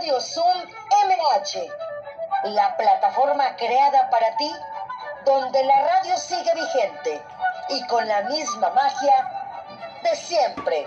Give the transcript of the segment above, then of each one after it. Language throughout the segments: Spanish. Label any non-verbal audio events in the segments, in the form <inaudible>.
Radio Zoom MH, la plataforma creada para ti, donde la radio sigue vigente y con la misma magia de siempre.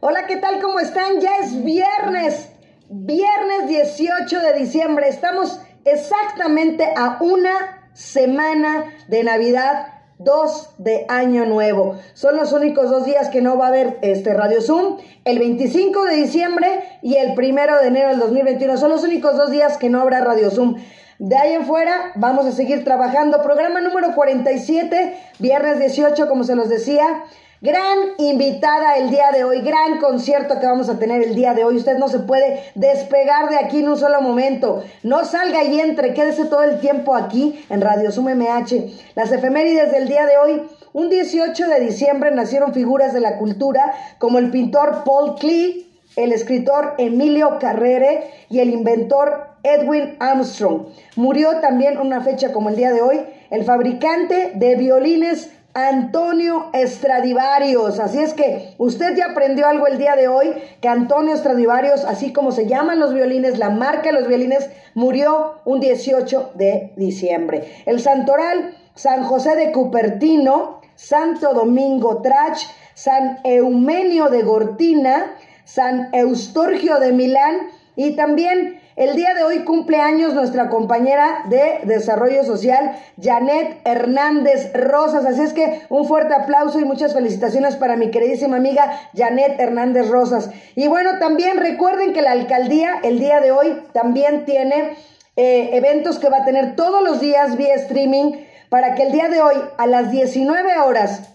Hola, ¿qué tal? ¿Cómo están? Ya es viernes, viernes 18 de diciembre. Estamos exactamente a una semana de Navidad, dos de Año Nuevo. Son los únicos dos días que no va a haber este Radio Zoom, el 25 de diciembre y el primero de enero del 2021. Son los únicos dos días que no habrá Radio Zoom. De ahí en fuera vamos a seguir trabajando. Programa número 47, viernes 18, como se los decía. Gran invitada el día de hoy, gran concierto que vamos a tener el día de hoy. Usted no se puede despegar de aquí en un solo momento. No salga y entre, quédese todo el tiempo aquí en Radio Sum MH. Las efemérides del día de hoy. Un 18 de diciembre nacieron figuras de la cultura como el pintor Paul Klee, el escritor Emilio Carrere y el inventor Edwin Armstrong. Murió también una fecha como el día de hoy el fabricante de violines Antonio Estradivarius. Así es que usted ya aprendió algo el día de hoy, que Antonio Estradivarius, así como se llaman los violines, la marca de los violines, murió un 18 de diciembre. El santoral, San José de Cupertino, Santo Domingo Trach, San Eumenio de Gortina, San Eustorgio de Milán y también el día de hoy cumple años nuestra compañera de Desarrollo Social, Janet Hernández Rosas. Así es que un fuerte aplauso y muchas felicitaciones para mi queridísima amiga Janet Hernández Rosas. Y bueno, también recuerden que la alcaldía el día de hoy también tiene eh, eventos que va a tener todos los días vía streaming para que el día de hoy a las 19 horas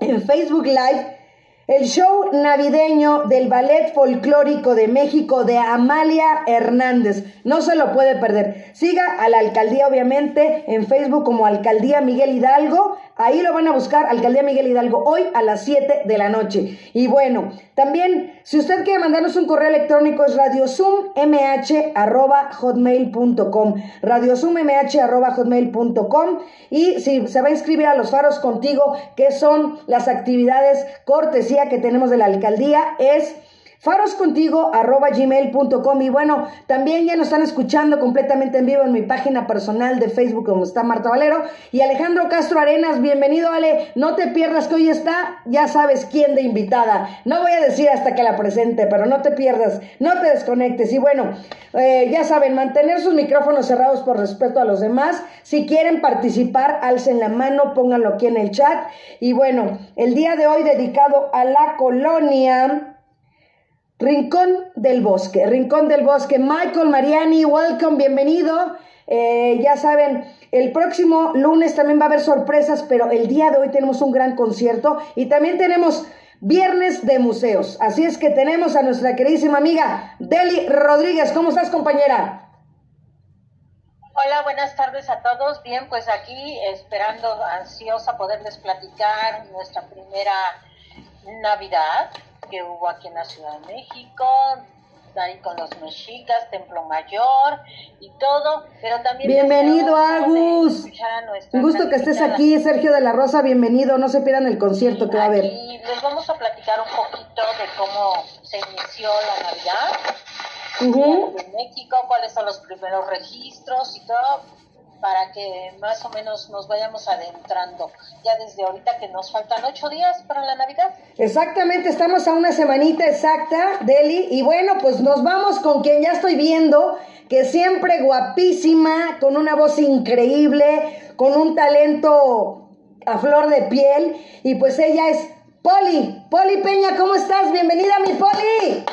en Facebook Live el show navideño del Ballet Folclórico de México de Amalia Hernández. No se lo puede perder. Siga a la alcaldía, obviamente, en Facebook como Alcaldía Miguel Hidalgo. Ahí lo van a buscar, Alcaldía Miguel Hidalgo, hoy a las 7 de la noche. Y bueno, también, si usted quiere mandarnos un correo electrónico, es radiozummh.hotmail.com. Radiozummh.hotmail.com. Y si se va a inscribir a los faros contigo, que son las actividades que tenemos de la alcaldía es faroscontigo.gmail.com y bueno, también ya nos están escuchando completamente en vivo en mi página personal de Facebook como está Marta Valero. Y Alejandro Castro Arenas, bienvenido Ale, no te pierdas que hoy está, ya sabes quién de invitada, no voy a decir hasta que la presente, pero no te pierdas, no te desconectes. Y bueno, eh, ya saben, mantener sus micrófonos cerrados por respeto a los demás, si quieren participar, alcen la mano, pónganlo aquí en el chat. Y bueno, el día de hoy dedicado a la colonia Rincón del Bosque, Rincón del Bosque. Michael Mariani, welcome, bienvenido. Eh, ya saben, el próximo lunes también va a haber sorpresas, pero el día de hoy tenemos un gran concierto y también tenemos viernes de museos. Así es que tenemos a nuestra queridísima amiga Deli Rodríguez. ¿Cómo estás, compañera? Hola, buenas tardes a todos. Bien, pues aquí esperando ansiosa poderles platicar nuestra primera Navidad que hubo aquí en la Ciudad de México, ahí con los mexicas, Templo Mayor y todo, pero también... Bienvenido, Agus. Un gusto que estés aquí, Sergio de la Rosa, bienvenido, no se pierdan el concierto que va a haber. Y les vamos a platicar un poquito de cómo se inició la Navidad en México, cuáles son los primeros registros y todo para que más o menos nos vayamos adentrando ya desde ahorita que nos faltan ocho días para la Navidad. Exactamente, estamos a una semanita exacta, Deli, y bueno, pues nos vamos con quien ya estoy viendo, que siempre guapísima, con una voz increíble, con un talento a flor de piel, y pues ella es Poli, Poli Peña, ¿cómo estás? Bienvenida mi Poli.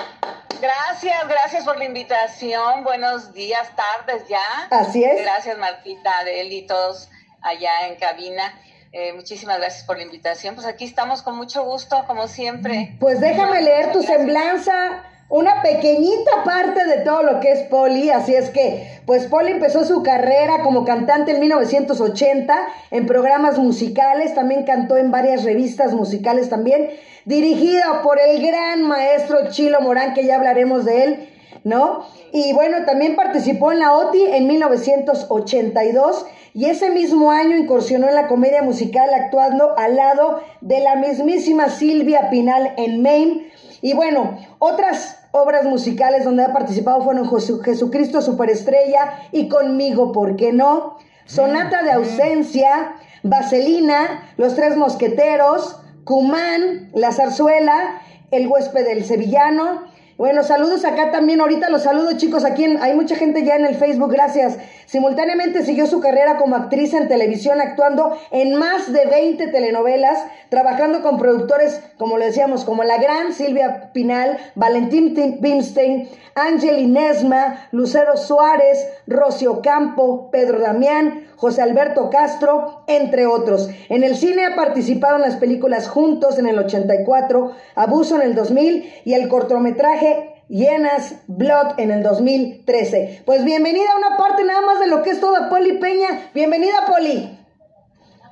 Gracias, gracias por la invitación. Buenos días, tardes ya. Así es. Gracias, Martita, Adel y todos allá en cabina. Eh, muchísimas gracias por la invitación. Pues aquí estamos con mucho gusto, como siempre. Pues déjame leer tu semblanza, una pequeñita parte de todo lo que es Poli, así es que, pues Poli empezó su carrera como cantante en 1980 en programas musicales, también cantó en varias revistas musicales también, dirigida por el gran maestro Chilo Morán, que ya hablaremos de él. ¿no? Y bueno, también participó en la OTI en 1982 y ese mismo año incursionó en la comedia musical actuando al lado de la mismísima Silvia Pinal en Maine. Y bueno, otras obras musicales donde ha participado fueron Jesucristo Superestrella y Conmigo, ¿por qué no? Sonata de ausencia, Vaselina, Los Tres Mosqueteros, Cumán, La Zarzuela, El huésped del Sevillano, bueno, saludos acá también. Ahorita los saludo, chicos. Aquí hay mucha gente ya en el Facebook, gracias. Simultáneamente siguió su carrera como actriz en televisión, actuando en más de 20 telenovelas, trabajando con productores, como le decíamos, como la gran Silvia Pinal, Valentín Bimstein, Ángel Inesma, Lucero Suárez, Rocio Campo, Pedro Damián, José Alberto Castro, entre otros. En el cine ha participado en las películas Juntos en el 84, Abuso en el 2000 y el cortometraje Llenas Blood en el 2013. Pues bienvenida a una parte nada más de lo que es toda Poli Peña. Bienvenida, Poli.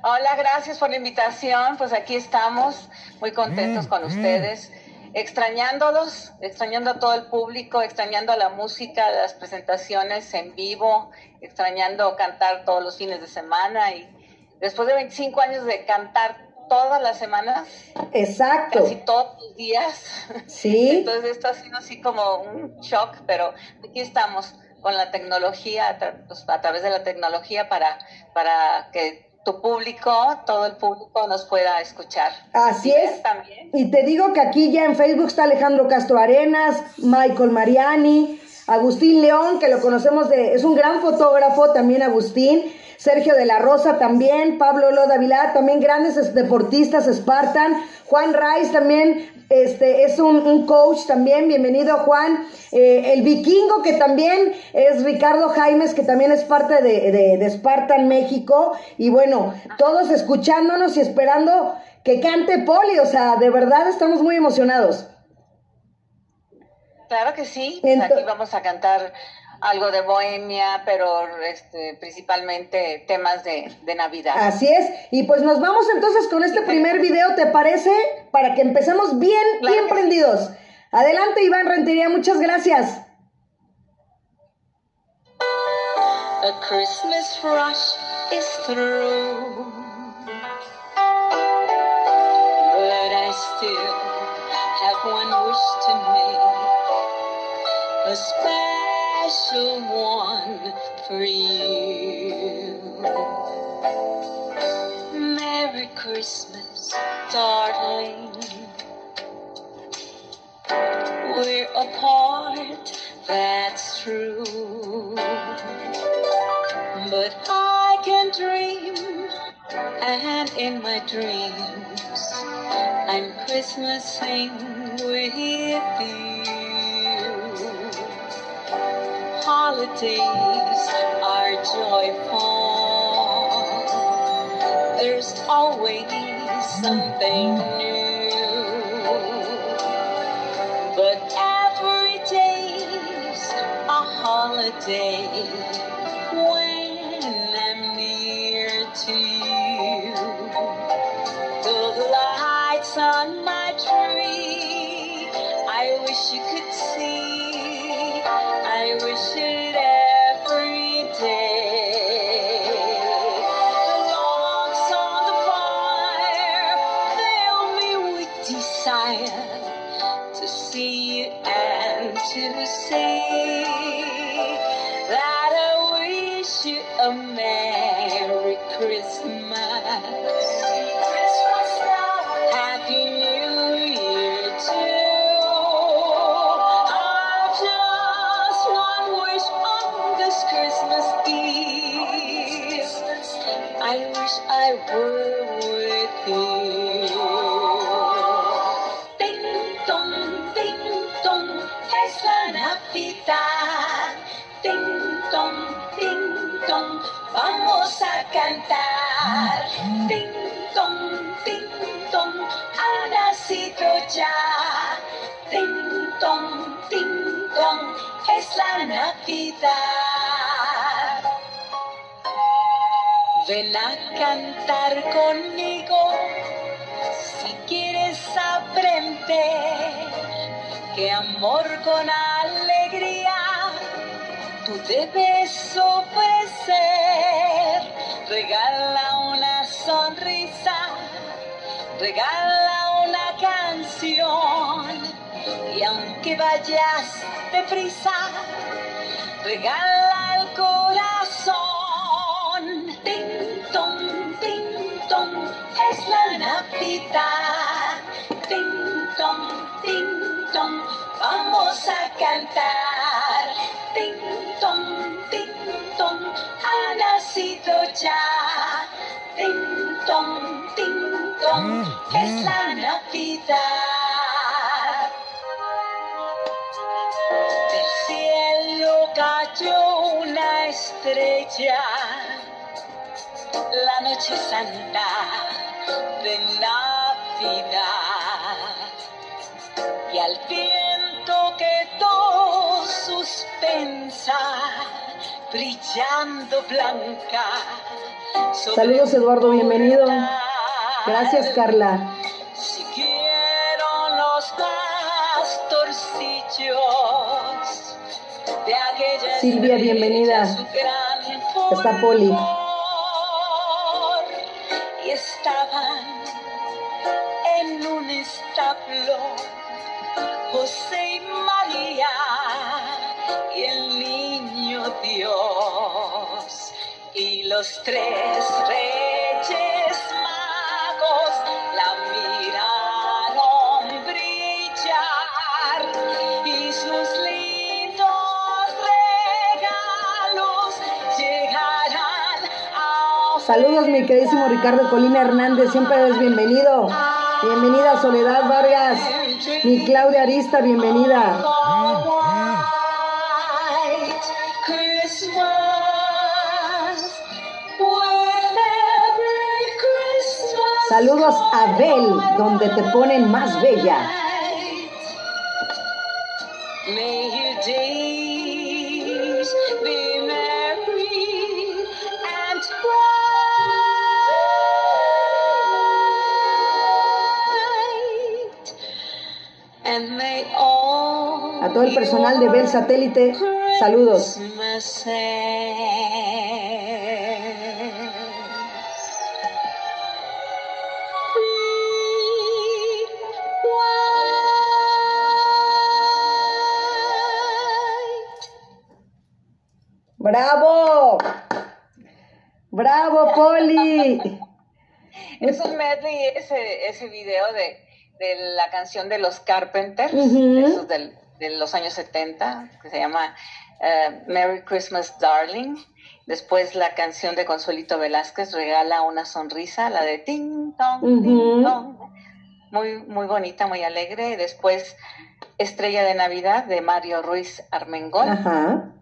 Hola, gracias por la invitación. Pues aquí estamos, muy contentos con ustedes extrañándolos, extrañando a todo el público, extrañando a la música, las presentaciones en vivo, extrañando cantar todos los fines de semana y después de 25 años de cantar todas las semanas. Exacto. Casi todos los días. Sí. <laughs> Entonces esto ha sido así como un shock, pero aquí estamos con la tecnología, pues, a, través de la tecnología para, para que tu público, todo el público nos pueda escuchar. Así es. También. Y te digo que aquí ya en Facebook está Alejandro Castro Arenas, Michael Mariani, Agustín León, que lo conocemos de, es un gran fotógrafo también Agustín, Sergio de la Rosa también, Pablo Loda Vilá, también grandes deportistas Spartan, Juan Rice también, este, es un, coach también, bienvenido Juan, eh, el vikingo que también es Ricardo Jaimes, que también es parte de, de, de Spartan México, y bueno, todos escuchándonos y esperando que cante Poli, o sea, de verdad estamos muy emocionados. Claro que sí, aquí vamos a cantar algo de bohemia, pero este, principalmente temas de, Navidad. Así es, y pues nos vamos entonces con este primer video, ¿te parece? Para que empecemos bien, bien prendidos. Adelante, Iván Rentería, muchas gracias. A Christmas rush is through. But I still have one wish to make. A special one for you. Merry Christmas, darling. We're apart, that's true. But I can dream, and in my dreams, I'm Christmasing with you. Holidays are joyful. There's always something new. Vamos a cantar. Ding dong, ding dong, ha nacido ya. Ding dong, ding dong, es la Navidad. Ven a cantar conmigo si quieres aprender que amor con debes ofrecer. Regala una sonrisa, regala una canción. Y aunque vayas deprisa, regala el corazón. Ting tong, es la Navidad. Ting tong, vamos a cantar. Nacido ya. Ting tong, ting tong, es la Navidad. Del cielo cayó una estrella, la noche santa de Navidad. Y al viento quedó suspensa, brillando blanca. Saludos, Eduardo, bienvenido. Gracias, Carla. Siguieron los pastorcillos de aquella Silvia, bienvenida. Está Poli. Y estaban en un establo José y María y el niño Dios y los tres reyes magos la miraron brillar y sus lindos regalos llegarán a Saludos, mi queridísimo Ricardo Colina Hernández, siempre eres bienvenido. Bienvenida, Soledad Vargas. Mi Claudia Arista, bienvenida. Saludos a Bel, donde te ponen más bella. A todo el personal de Bel Satélite, saludos. ¡Bravo! ¡Bravo, Poli! <laughs> Es un medley ese, ese video de, de la canción de los Carpenters, de, esos del- de los años 70, que se llama eh, Merry Christmas Darling. Después la canción de Consuelito Velázquez, Regala una sonrisa, la de Ting Tong. Ting Tong. Muy, muy bonita, muy alegre. Y después Estrella de Navidad de Mario Ruiz Armengol. Ajá.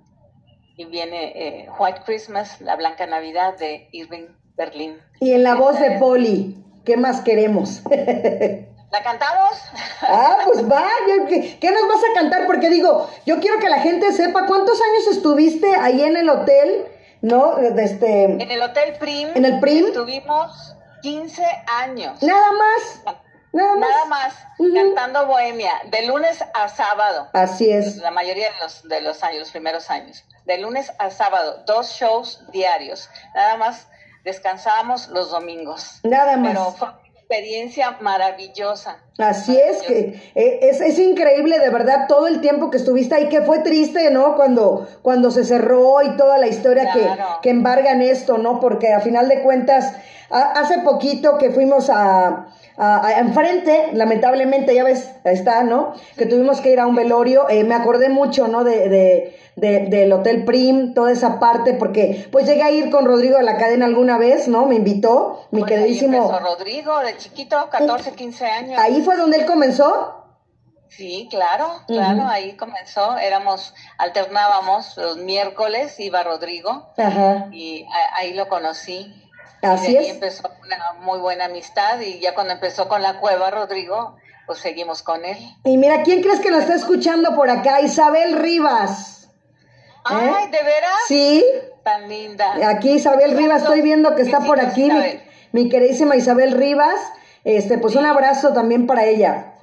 Y viene eh, White Christmas, la Blanca Navidad de Irving Berlin. Y en la voz de Poli, ¿qué más queremos? <laughs> ¿La cantamos? Ah, pues vaya, ¿qué, qué nos vas a cantar? Porque digo, yo quiero que la gente sepa cuántos años estuviste ahí en el hotel, ¿no? Este, En el Hotel Prim. ¿En el Prim? Estuvimos 15 años. nada más, nada más. Nada más cantando Bohemia, de lunes a sábado. Así es. La mayoría de los, de los años, los primeros años. De lunes a sábado, dos shows diarios. Nada más descansábamos los domingos. Nada más. Pero fue una experiencia maravillosa. Así es, que eh, es, es increíble de verdad todo el tiempo que estuviste ahí, que fue triste, ¿no? Cuando, cuando se cerró y toda la historia que, que embargan esto, ¿no? Porque a final de cuentas, a- hace poquito que fuimos a, a- a- enfrente, lamentablemente, ya ves, ahí está, ¿no? Que tuvimos que ir a un velorio, eh, me acordé mucho, ¿no? De, de, de- del Hotel Prim, toda esa parte, porque pues llegué a ir con Rodrigo de la cadena alguna vez, ¿no? Me invitó, mi Pues ahí queridísimo... empezó Rodrigo, de chiquito, 14, 15 años. Ahí fue donde él comenzó. Sí, claro, claro, ahí comenzó. Éramos, alternábamos los miércoles, iba Rodrigo Ajá. y a- ahí lo conocí. Así y ahí es. empezó una muy buena amistad y ya cuando empezó con la cueva Rodrigo, pues seguimos con él. Y mira, ¿quién crees que nos está escuchando por acá? Isabel Rivas. Ay, ¿de veras? ¿Eh? Sí, Tan linda. aquí Isabel Rivas, estoy viendo que está por aquí, mi, queridísima Isabel Rivas. Este, pues un abrazo también para ella.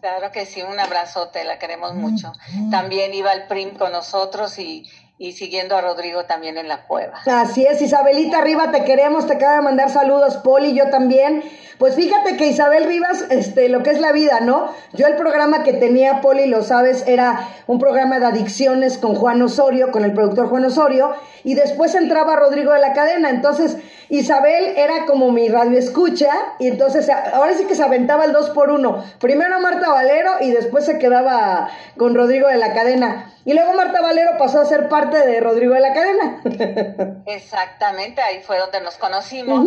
Claro que sí, un abrazote, la queremos mucho. También iba al PRIM con nosotros y, y siguiendo a Rodrigo también en la cueva. Así es, Isabelita arriba, te queremos, te acaba de mandar saludos, Poli, yo también. Pues fíjate que Isabel Rivas, este, lo que es la vida, ¿no? Yo el programa que tenía, Poli, lo sabes, era un programa de adicciones con Juan Osorio, con el productor Juan Osorio, y después entraba Rodrigo de la cadena. Entonces, Isabel era como mi radio escucha, y entonces ahora sí que se aventaba el dos por uno. Primero Marta Valero y después se quedaba con Rodrigo de la cadena. Y luego Marta Valero pasó a ser parte de Rodrigo de la Cadena. Exactamente, ahí fue donde nos conocimos.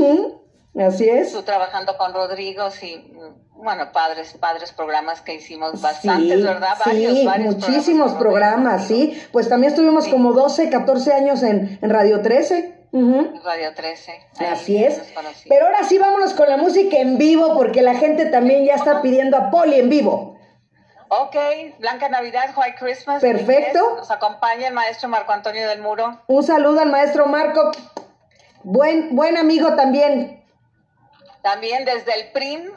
Así es. Tú trabajando con Rodrigo, sí, bueno, padres, padres programas que hicimos bastantes, ¿verdad? Varios, sí, muchísimos programas, sí. Pues también estuvimos como 12, 14 años en, en Radio 13. Radio 13. Así es. Pero ahora sí vámonos con la música en vivo porque la gente también ya está pidiendo a Poli en vivo. Ok, Blanca Navidad, White Christmas. Perfecto. Nos acompaña el maestro Marco Antonio del Muro. Un saludo al maestro Marco. Buen, buen amigo también. También desde el PRIM.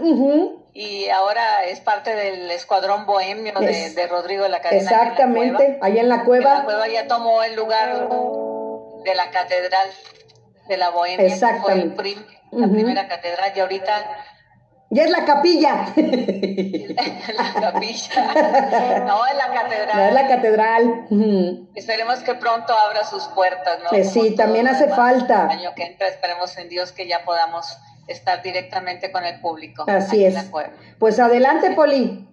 Y ahora es parte del escuadrón bohemio de, Rodrigo de la Cadena. Exactamente, allá en la cueva. En la cueva ya tomó el lugar de la catedral de la bohemia. Exactamente. Fue el PRIM, la primera catedral. Y ahorita ya es la capilla. <laughs> la capilla. No, es la catedral. No, es la catedral. Esperemos que pronto abra sus puertas, ¿no? Sí, también hace falta. El año que entra, esperemos en Dios que ya podamos estar directamente con el público. Así es. Pues adelante, Poli.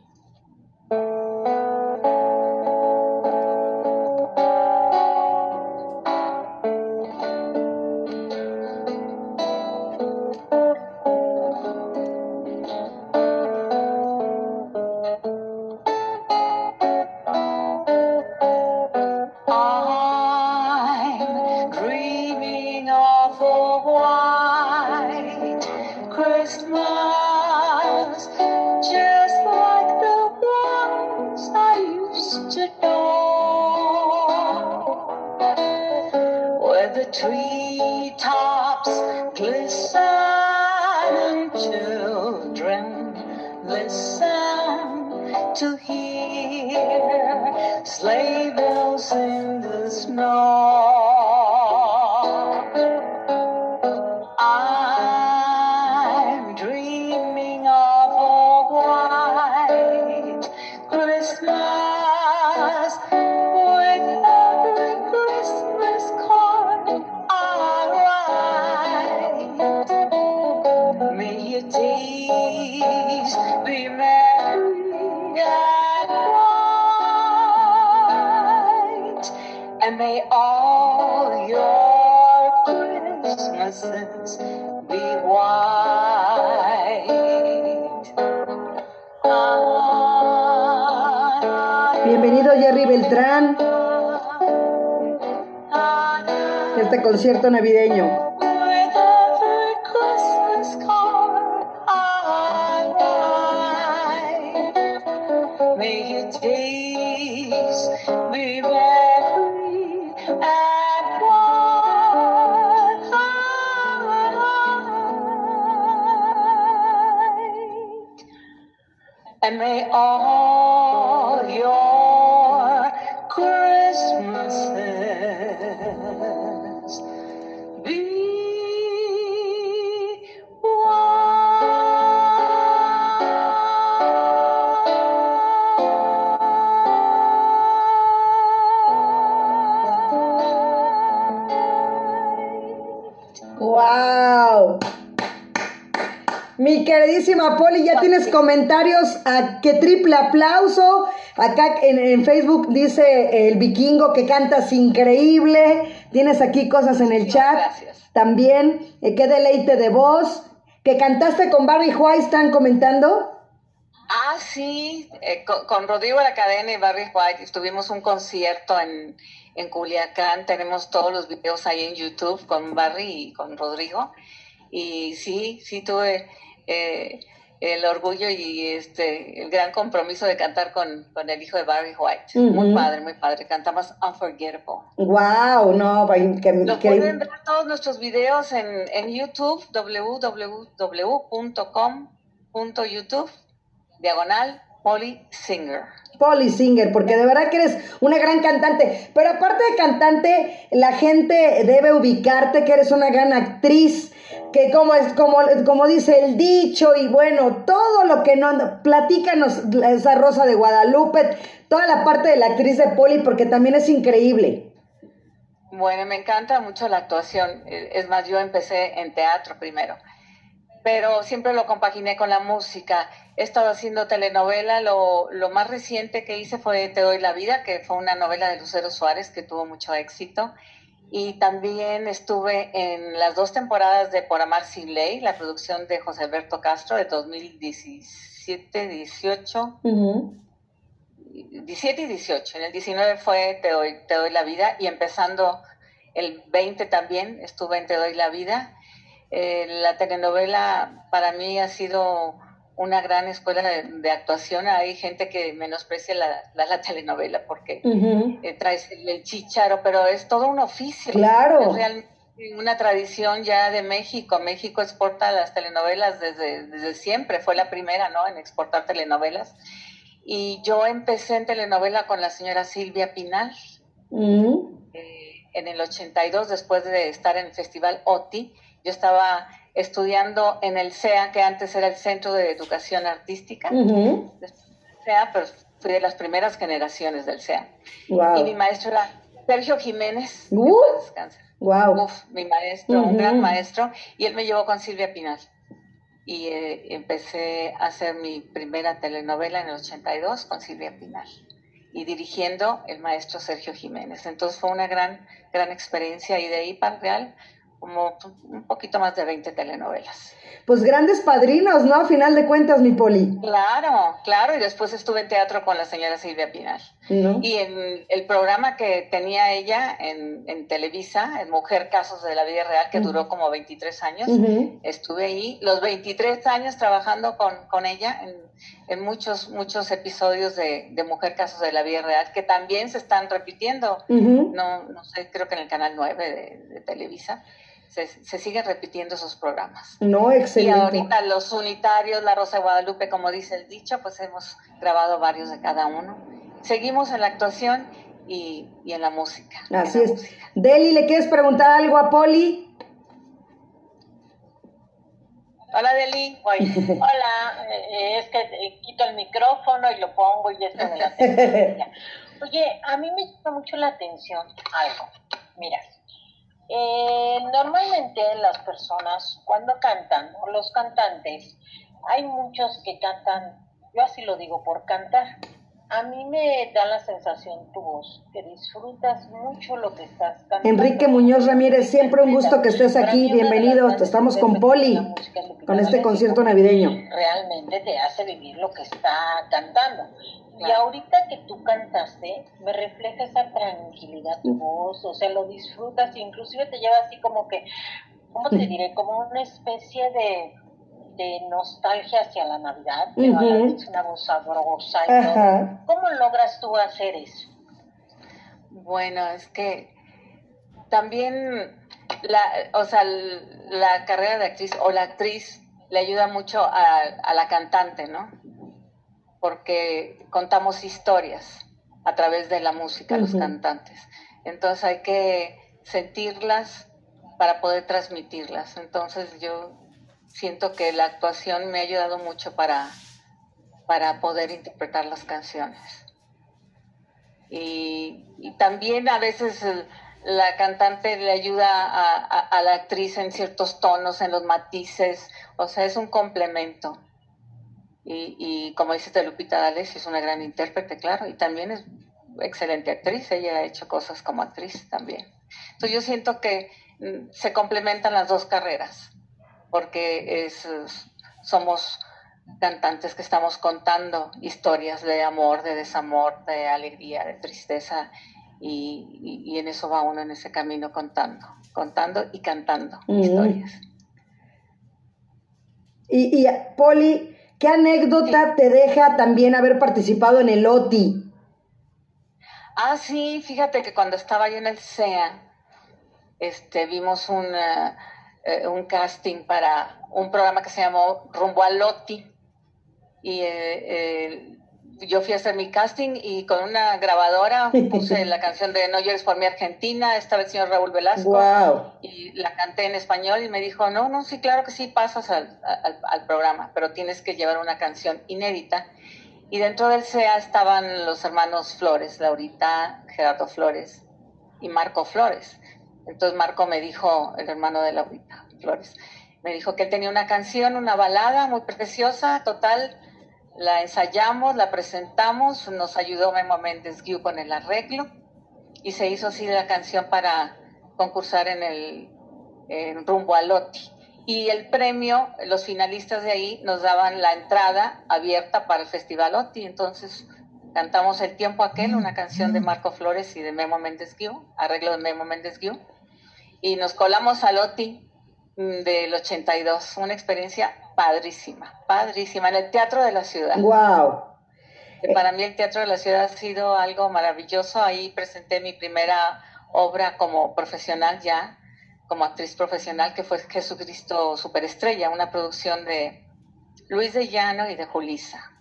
Concierto navideño. Poli, ya tienes comentarios. A qué triple aplauso. Acá en, Facebook dice el vikingo que cantas increíble. Tienes aquí cosas en el chat. También, eh, qué deleite de voz. Que cantaste con Barry White, están comentando. Ah, sí, eh, con, Rodrigo de la Cadena y Barry White tuvimos un concierto en, en Culiacán. Tenemos todos los videos ahí en YouTube con Barry y con Rodrigo. Y sí, sí tuve eh, el orgullo y este el gran compromiso de cantar con, con el hijo de Barry White. Muy padre, muy padre. Cantamos Unforgettable. Wow, no, que, Lo pueden ver todos nuestros videos en, en YouTube, www.com.youtube, diagonal, Polly Singer. Polly Singer, porque de verdad que eres una gran cantante. Pero aparte de cantante, la gente debe ubicarte que eres una gran actriz, que como es como, como dice el dicho y bueno, todo lo que no platícanos esa Rosa de Guadalupe, toda la parte de la actriz de Polly porque también es increíble. Bueno, me encanta mucho la actuación. Es más, yo empecé en teatro primero, pero siempre lo compaginé con la música. He estado haciendo telenovela. Lo, lo más reciente que hice fue Te doy la vida, que fue una novela de Lucero Suárez que tuvo mucho éxito. Y también estuve en las dos temporadas de Por Amar Sin Ley, la producción de José Alberto Castro de 2017, 18. 17 y 18. En el 19 fue Te doy, Te doy la vida y empezando el 20 también estuve en Te doy la vida. Eh, la telenovela para mí ha sido una gran escuela de, actuación. Hay gente que menosprecia la, la, telenovela porque eh, traes el, chicharo, pero es todo un oficio. Claro. Es realmente una tradición ya de México. México exporta las telenovelas desde, desde siempre. Fue la primera, ¿no? En exportar telenovelas. Y yo empecé en telenovela con la señora Silvia Pinal. Eh, en el 82, después de estar en el Festival OTI, yo estaba estudiando en el CEA, que antes era el Centro de Educación Artística. CEA, pero fui de las primeras generaciones del CEA. Y mi maestro era Sergio Jiménez. Uh, wow. mi maestro, un gran maestro. Y él me llevó con Silvia Pinal. Y eh, empecé a hacer mi primera telenovela en el 82 con Silvia Pinal y dirigiendo el maestro Sergio Jiménez. Entonces fue una gran, gran experiencia y de ahí para Real como un poquito más de 20 telenovelas. Pues grandes padrinos, ¿no? A final de cuentas, mi Poli. Claro, claro, y después estuve en teatro con la señora Silvia Pinal. Y en el programa que tenía ella en, en, Televisa, en Mujer Casos de la Vida Real, que duró como 23 años, estuve ahí los 23 años trabajando con, con ella en, en, muchos, muchos episodios de, de, Mujer Casos de la Vida Real, que también se están repitiendo, no, no sé, creo que en el canal 9 de, de Televisa se, siguen repitiendo esos programas. No, excelente. Y ahorita los unitarios, La Rosa de Guadalupe, como dice el dicho, pues hemos grabado varios de cada uno. Seguimos en la actuación y, en la música. Así es. Deli, ¿le quieres preguntar algo a Poli? Hola Deli, <laughs> hola, eh, es que eh, quito el micrófono y lo pongo y ya está en la <laughs> Oye, a mí me llama mucho la atención algo. Mira, eh, normalmente las personas cuando cantan, o los cantantes, hay muchos que cantan, yo así lo digo, por cantar. A mí me da la sensación tu voz, que disfrutas mucho lo que estás cantando. Enrique Muñoz Ramírez, siempre un gusto que estés aquí, bienvenido, estamos con Poli, con este concierto navideño. Realmente te hace vivir lo que está cantando. Y ahorita que tú cantaste, me refleja esa tranquilidad tu voz, o sea, lo disfrutas, inclusive te lleva así como que, ¿cómo te diré? Como una especie de, de nostalgia hacia la Navidad, pero una voz sabrosa y ¿Cómo logras tú hacer eso? Bueno, es que también la, o sea, la carrera de actriz o la actriz le ayuda mucho a, a la cantante, ¿no? porque contamos historias a través de la música, los cantantes. Entonces hay que sentirlas para poder transmitirlas. Entonces yo siento que la actuación me ha ayudado mucho para, para poder interpretar las canciones. Y, también a veces la cantante le ayuda a la actriz en ciertos tonos, en los matices, o sea, es un complemento. Y, y como dice Lupita D'Alessio, es una gran intérprete, claro, y también es excelente actriz, ella ha hecho cosas como actriz también. Entonces yo siento que mm, se complementan las dos carreras, porque es, somos cantantes que estamos contando historias de amor, de desamor, de alegría, de tristeza, y, y, en eso va uno en ese camino contando, contando y cantando historias. Y, y Poli, ¿Qué anécdota te deja también haber participado en el OTI? Ah, sí, fíjate que cuando estaba yo en el CEA, este, vimos un, eh, eh, un casting para un programa que se llamó Rumbo al OTI. Y eh, yo fui a hacer mi casting y con una grabadora <laughs> puse la canción de No llores por mi Argentina, estaba el señor Raúl Velasco Wow. y la canté en español y me dijo, no, no, sí, claro que sí, pasas al, al- al programa, pero tienes que llevar una canción inédita. Y dentro del CEA estaban los hermanos Flores, Laurita, Gerardo Flores y Marco Flores. Entonces Marco me dijo, el hermano de Laurita Flores, me dijo que él tenía una canción, una balada muy preciosa, total, la ensayamos, la presentamos, nos ayudó Memo Méndez Guiú con el arreglo y se hizo así la canción para concursar en el en rumbo a Loti. Y el premio, los finalistas de ahí nos daban la entrada abierta para el Festival Loti. Entonces cantamos El tiempo aquel, una canción de Marco Flores y de Memo Méndez Guiú, arreglo de Memo Méndez Guiú. Y nos colamos a Loti mm, del 82, una experiencia padrísima, padrísima, en el Teatro de la Ciudad. Wow. Para mí el Teatro de la Ciudad ha sido algo maravilloso. Ahí presenté mi primera obra como profesional ya, como actriz profesional, que fue Jesucristo Superestrella, una producción de Luis de Llano y de Julisa.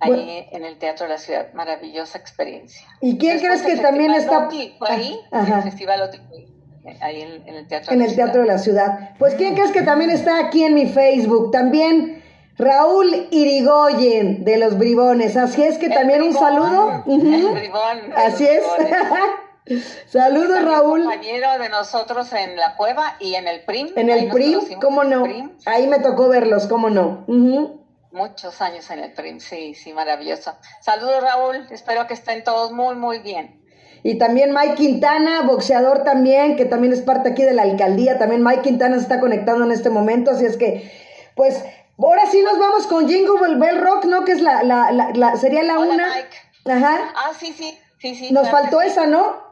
Ahí Bueno. en el Teatro de la Ciudad, maravillosa experiencia. ¿Y quién Después crees que también Festival está Oti fue ahí? Ajá. El Festival Oti fue ahí en, en el Teatro en de el la Teatro de Ciudad. la Ciudad? Pues ¿quién crees que también está aquí en mi Facebook? También Raúl Irigoyen de los Bribones. Así es que El también un saludo. el bribón Así es. <laughs> Saludos Raúl. compañero de nosotros en la cueva y en el PRIM. En el PRIM, ¿cómo no? PRIM. Ahí me tocó verlos, ¿cómo no? Ujú. Muchos años en el PRIM, sí, sí, maravilloso. Saludos Raúl, espero que estén todos muy, muy bien. Y también Mike Quintana, boxeador también, que también es parte aquí de la alcaldía. También Mike Quintana se está conectando en este momento, así es que, pues, ahora sí nos vamos con Jingle Bell Rock, ¿no? Que es la, la, la, la- sería la Hola, una. Mike. Ajá. Ah, sí, sí, sí, sí. Nos claro faltó esa, ¿no?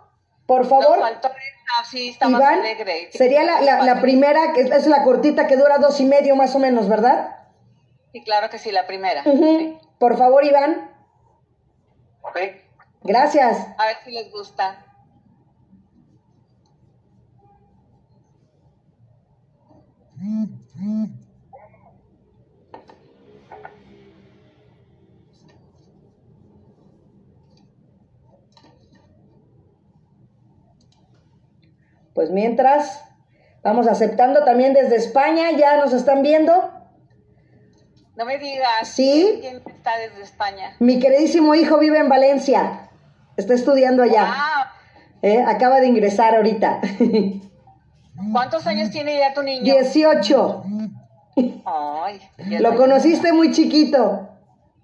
Por Nos favor. faltó esa, sí, está más Iván, alegre. sería la, la, la primera, que es, es la cortita que dura dos y medio más o menos, ¿verdad? Sí, claro que sí, la primera. Sí. Por favor, Iván. Ok. Gracias. A ver si les gusta. Pues mientras, vamos aceptando también desde España, ya nos están viendo. No me digas. Sí. ¿Quién está desde España? Mi queridísimo hijo vive en Valencia, está estudiando allá, Ah, ¿eh? acaba de ingresar ahorita. <laughs> ¿cuántos años tiene ya tu niño? 18, Ay, ya lo conociste muy chiquito.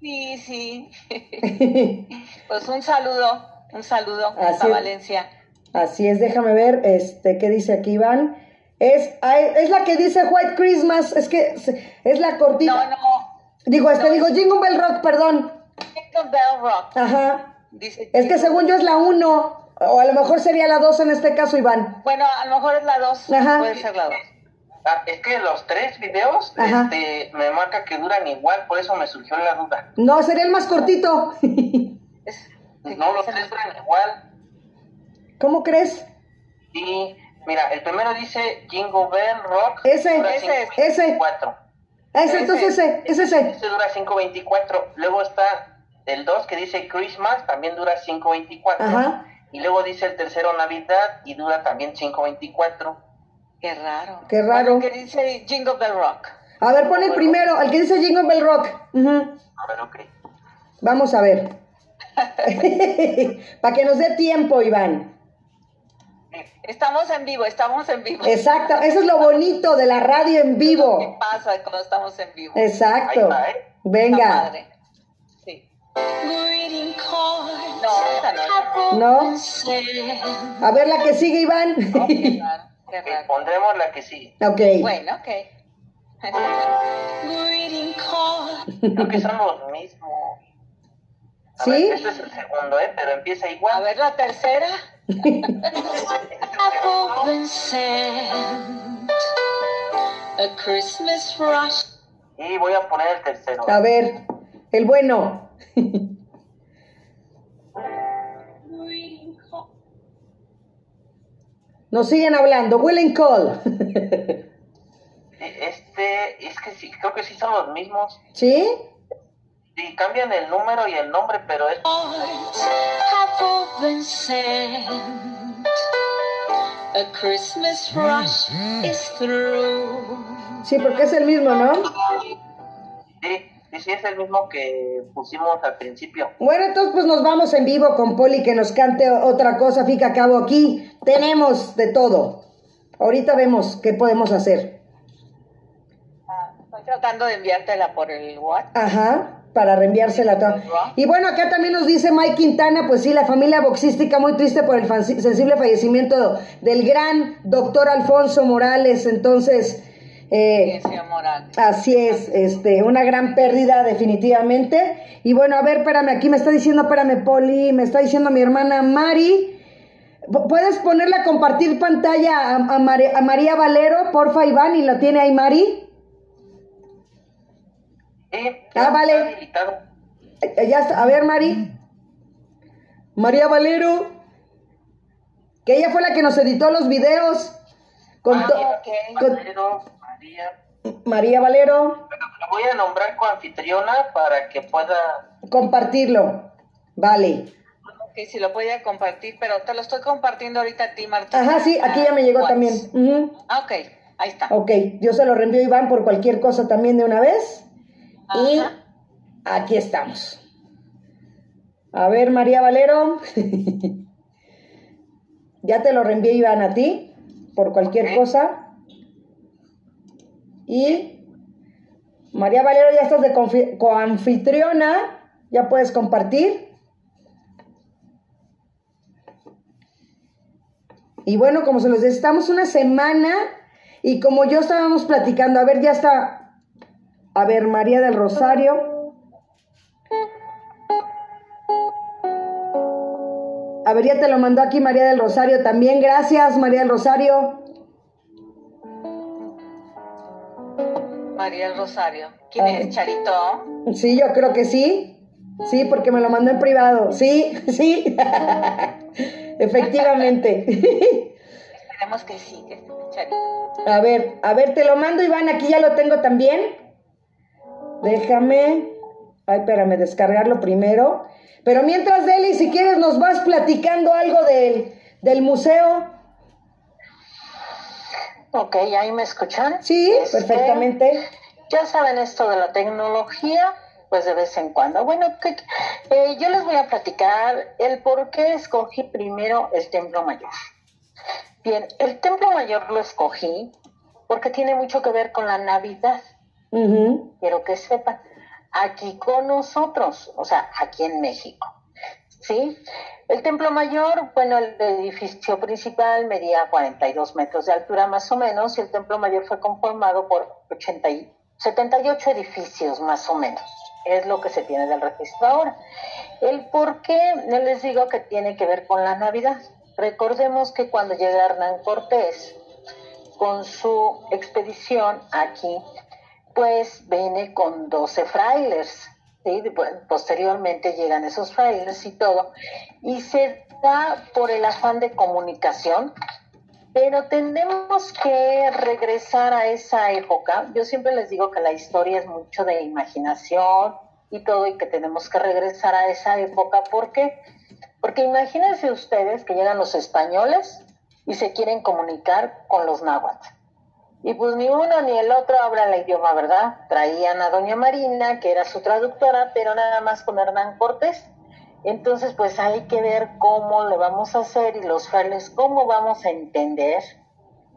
Sí, sí. <laughs> Pues un saludo, un saludo Así a es. Valencia. Así es, déjame ver, este, ¿qué dice aquí Iván? Es, ay, es la que dice White Christmas, es que es la cortita. No, no. Digo, este, no, digo Jingle Bell Rock, perdón. Jingle Bell Rock. Ajá. Dice Es que según yo es la 1, o a lo mejor sería la 2 en este caso, Iván. Bueno, a lo mejor es la 2. Ajá. Puede ser la 2. Ah, es que los tres videos Ajá. este, me marca que duran igual, por eso me surgió la duda. No, sería el más cortito. No, los tres duran igual. ¿Cómo crees? Y mira, el primero dice Jingle Bell Rock. Ese, ese, 5.24. Ah, Ese, entonces ese, es ese. Este dura 5.24. Luego está el 2 que dice Christmas, también dura 5.24. Ajá. Y luego dice el tercero Navidad y dura también 5.24. Qué raro. Qué raro. Bueno, que dice Jingle Bell Rock. A ver, pon el primero, el que dice Jingle Bell Rock. Ujú. A ver, ok. Vamos a ver. <laughs> <laughs> Para que nos dé tiempo, Iván. Estamos en vivo, estamos en vivo. Exacto, eso es lo bonito de la radio en ¿Qué vivo. pasa cuando estamos en vivo? Exacto. ¿eh? Venga. Sí. No, no. ¿No? A ver la que sigue, Iván. No, qué raro, qué Ok, raro. pondremos la que sigue. ok. Bueno, ok. Creo que son los mismos. A ¿Sí? ver, este es el segundo, ¿eh? Pero empieza igual. A ver la tercera. A Christmas rush. Y voy a poner el tercero. A ver, el bueno. Nos siguen hablando. Will Call. Este, es que sí, creo que sí son los mismos. ¿Sí? Sí, cambian el número y el nombre, pero es... Sí, porque es el mismo, ¿no? Sí, sí, sí, es el mismo que pusimos al principio. Bueno, entonces pues nos vamos en vivo con Poli que nos cante otra cosa. Fíjate, a cabo aquí tenemos de todo. Ahorita vemos qué podemos hacer. Ah, Estoy tratando de enviártela por el WhatsApp. Ajá, para reenviársela toda. Y bueno, acá también nos dice Mike Quintana, pues sí, la familia boxística muy triste por el sensible fallecimiento del gran doctor Alfonso Morales. Entonces, eh. Así es, este, una gran pérdida definitivamente. Y bueno, a ver, espérame, aquí me está diciendo, espérame, Poli, me está diciendo mi hermana Mari. ¿Puedes ponerle a compartir pantalla a, a María Valero, porfa, Iván, y la tiene ahí Mari? Sí, Ah, vale. está habilitado. Eh, Ya está, a ver, Mari. María Valero. Que ella fue la que nos editó los videos. Con Ah, con- Valero, María. María Valero, La voy a nombrar coanfitriona para que pueda... compartirlo. Vale. Ok, si lo podía compartir, pero te lo estoy compartiendo ahorita a ti, Martín. Ajá, sí, aquí ya me llegó también. Ah, ok, ahí está. Ok, yo se lo reenvío a Iván por cualquier cosa también de una vez. Y aquí estamos. A ver, María Valero. <laughs> ya te lo reenvié, Iván, a ti por cualquier cosa. Y María Valero, ya estás de coanfitriona. Ya puedes compartir. Y bueno, como se los decía, estamos una semana y como yo estábamos platicando, a ver, ya está, a ver, María del Rosario. A ver, ya te lo mandó aquí María del Rosario también. Gracias, María del Rosario. María del Rosario. ¿Quién es, Charito? Sí, yo creo que sí. Sí, porque me lo mandó en privado. Sí, <laughs> sí. <laughs> Efectivamente. Esperemos que sí, que esté Charito. A ver, a ver, te lo mando, Iván, aquí ya lo tengo también. Déjame. Ay, espérame, descargarlo primero. Pero mientras, Deli, si quieres, nos vas platicando algo del, del museo. Ok, ahí me escuchan. Sí, Este, perfectamente. Ya saben esto de la tecnología, pues de vez en cuando. Bueno, que- eh, yo les voy a platicar el por qué escogí primero el Templo Mayor. Bien, el Templo Mayor lo escogí porque tiene mucho que ver con la Navidad. Quiero que sepan, aquí con nosotros, o sea, aquí en México. ¿Sí? El Templo Mayor, bueno, el edificio principal medía 42 metros de altura más o menos y el Templo Mayor fue conformado por 80 y 78 edificios más o menos. Es lo que se tiene del registro ahora. El por qué, no les digo que tiene que ver con la Navidad. Recordemos que cuando llega Hernán Cortés con su expedición aquí, pues viene con 12 frailes. ¿sí? Posteriormente llegan esos frailes y todo. Y se da por el afán de comunicación, pero tenemos que regresar a esa época. Yo siempre les digo que la historia es mucho de imaginación y todo, y que tenemos que regresar a esa época. ¿Por qué? Porque imagínense ustedes que llegan los españoles y se quieren comunicar con los náhuatl. Y pues ni uno ni el otro hablan el idioma, ¿verdad? Traían a Doña Marina, que era su traductora, pero nada más con Hernán Cortés. Entonces, pues hay que ver cómo le vamos a hacer y los frailes, cómo vamos a entender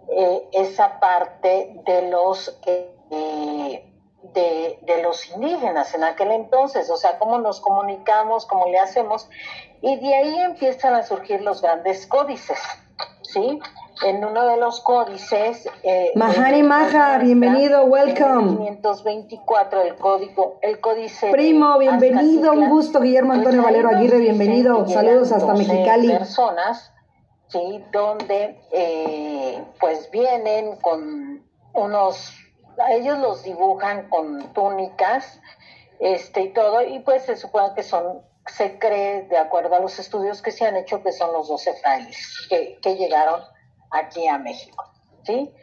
eh, esa parte de los eh, de, de los indígenas en aquel entonces, o sea, cómo nos comunicamos, cómo le hacemos, y de ahí empiezan a surgir los grandes códices, ¿sí? En uno de los códices... Eh, Mahani Maja, en- bienvenido, en welcome. 524, el código, el códice... Primo, bienvenido, un gusto, Guillermo Pues Antonio Valero Aguirre, bienvenido. Saludos hasta 12 Mexicali. personas, sí, donde eh, pues vienen con unos, ellos los dibujan con túnicas, este y todo, y pues se supone que son, se cree, de acuerdo a los estudios que se han hecho, que son los 12 frailes que, que llegaron aquí a México, ¿sí?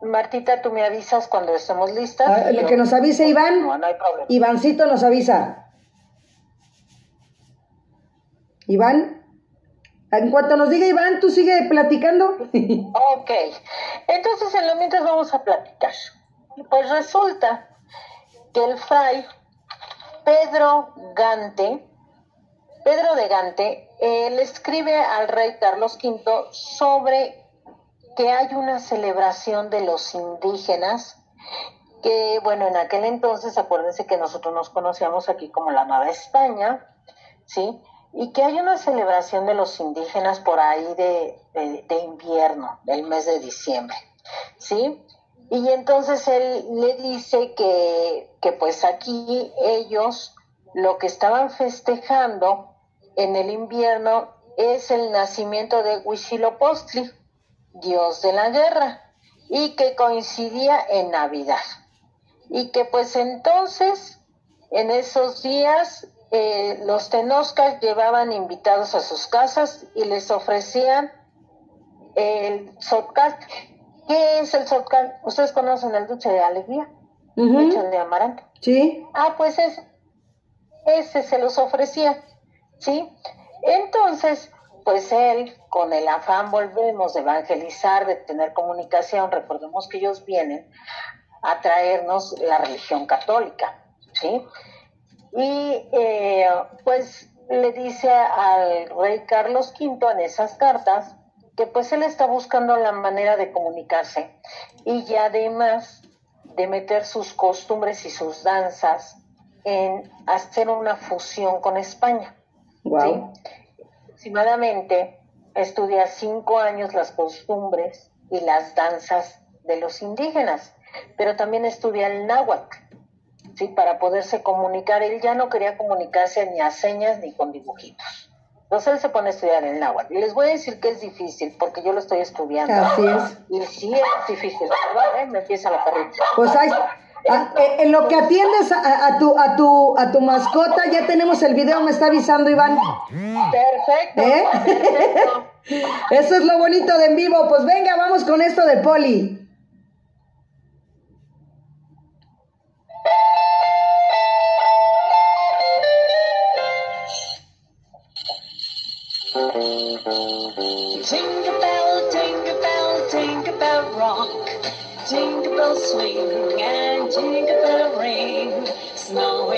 Martita, tú me avisas cuando estemos listas. Ah, que nos avise Iván. No, no hay problema. Ivancito nos avisa. Iván. En cuanto nos diga Iván, tú sigue platicando. <laughs> Ok, entonces en lo mientras vamos a platicar. Pues resulta que el fray Pedro Gante, Pedro de Gante, eh, le escribe al rey Carlos V sobre que hay una celebración de los indígenas que, bueno, en aquel entonces, acuérdense que nosotros nos conocíamos aquí como la Nueva España, ¿sí? y que hay una celebración de los indígenas por ahí de, de, invierno, del mes de diciembre, ¿sí? Y entonces él le dice que, que pues aquí ellos lo que estaban festejando en el invierno es el nacimiento de Huitzilopochtli, dios de la guerra, y que coincidía en Navidad. Y que pues entonces, en esos días, eh, los tenoscas llevaban invitados a sus casas y les ofrecían el sotcal. ¿Qué es el sotcal? ¿Ustedes conocen el dulce de alegría? Ujú. Hecho de amaranto. Sí. Ah, pues ese, ese se los ofrecía, ¿sí? Entonces, pues él, con el afán, volvemos de evangelizar, de tener comunicación, recordemos que ellos vienen a traernos la religión católica, ¿sí? Y eh, pues le dice al rey Carlos V en esas cartas que pues él está buscando la manera de comunicarse y ya además de meter sus costumbres y sus danzas en hacer una fusión con España. Wow. ¿sí? Aproximadamente estudia cinco años las costumbres y las danzas de los indígenas, pero también estudia el náhuatl, ¿sí? para poderse comunicar. Él ya no quería comunicarse ni a señas ni con dibujitos. Entonces él se pone a estudiar el náhuatl. Y les voy a decir que es difícil, porque yo lo estoy estudiando. Así es. Y sí es difícil, ¿verdad? ¿Eh? Me empieza la perrita. Pues ahí, a- eh, en lo que atiendes a, a tu, a, tu, a tu mascota, ya tenemos el video, me está avisando Iván. Perfecto, ¿Eh? perfecto. Eso es lo bonito de en vivo. Pues venga, vamos con esto de Poli. Jingle bell, jingle bell, jingle bell rock. Jingle bell swing and jingle bell ring. Snowing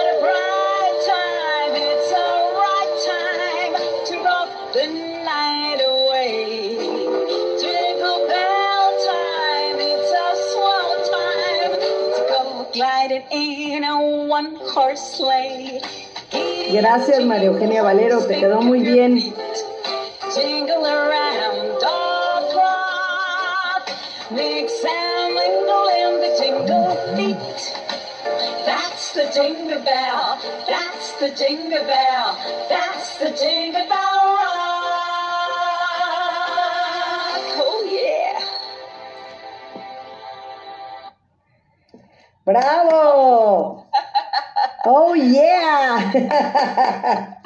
Gracias, María Eugenia Valero, te quedó muy bien. Jingle around the clock, mix and mingle in the jingle beat. That's the jingle bell, that's the jingle bell, that's the jingle bell rock. Oh yeah. ¡Bravo! ¡Oh, yeah! <laughs>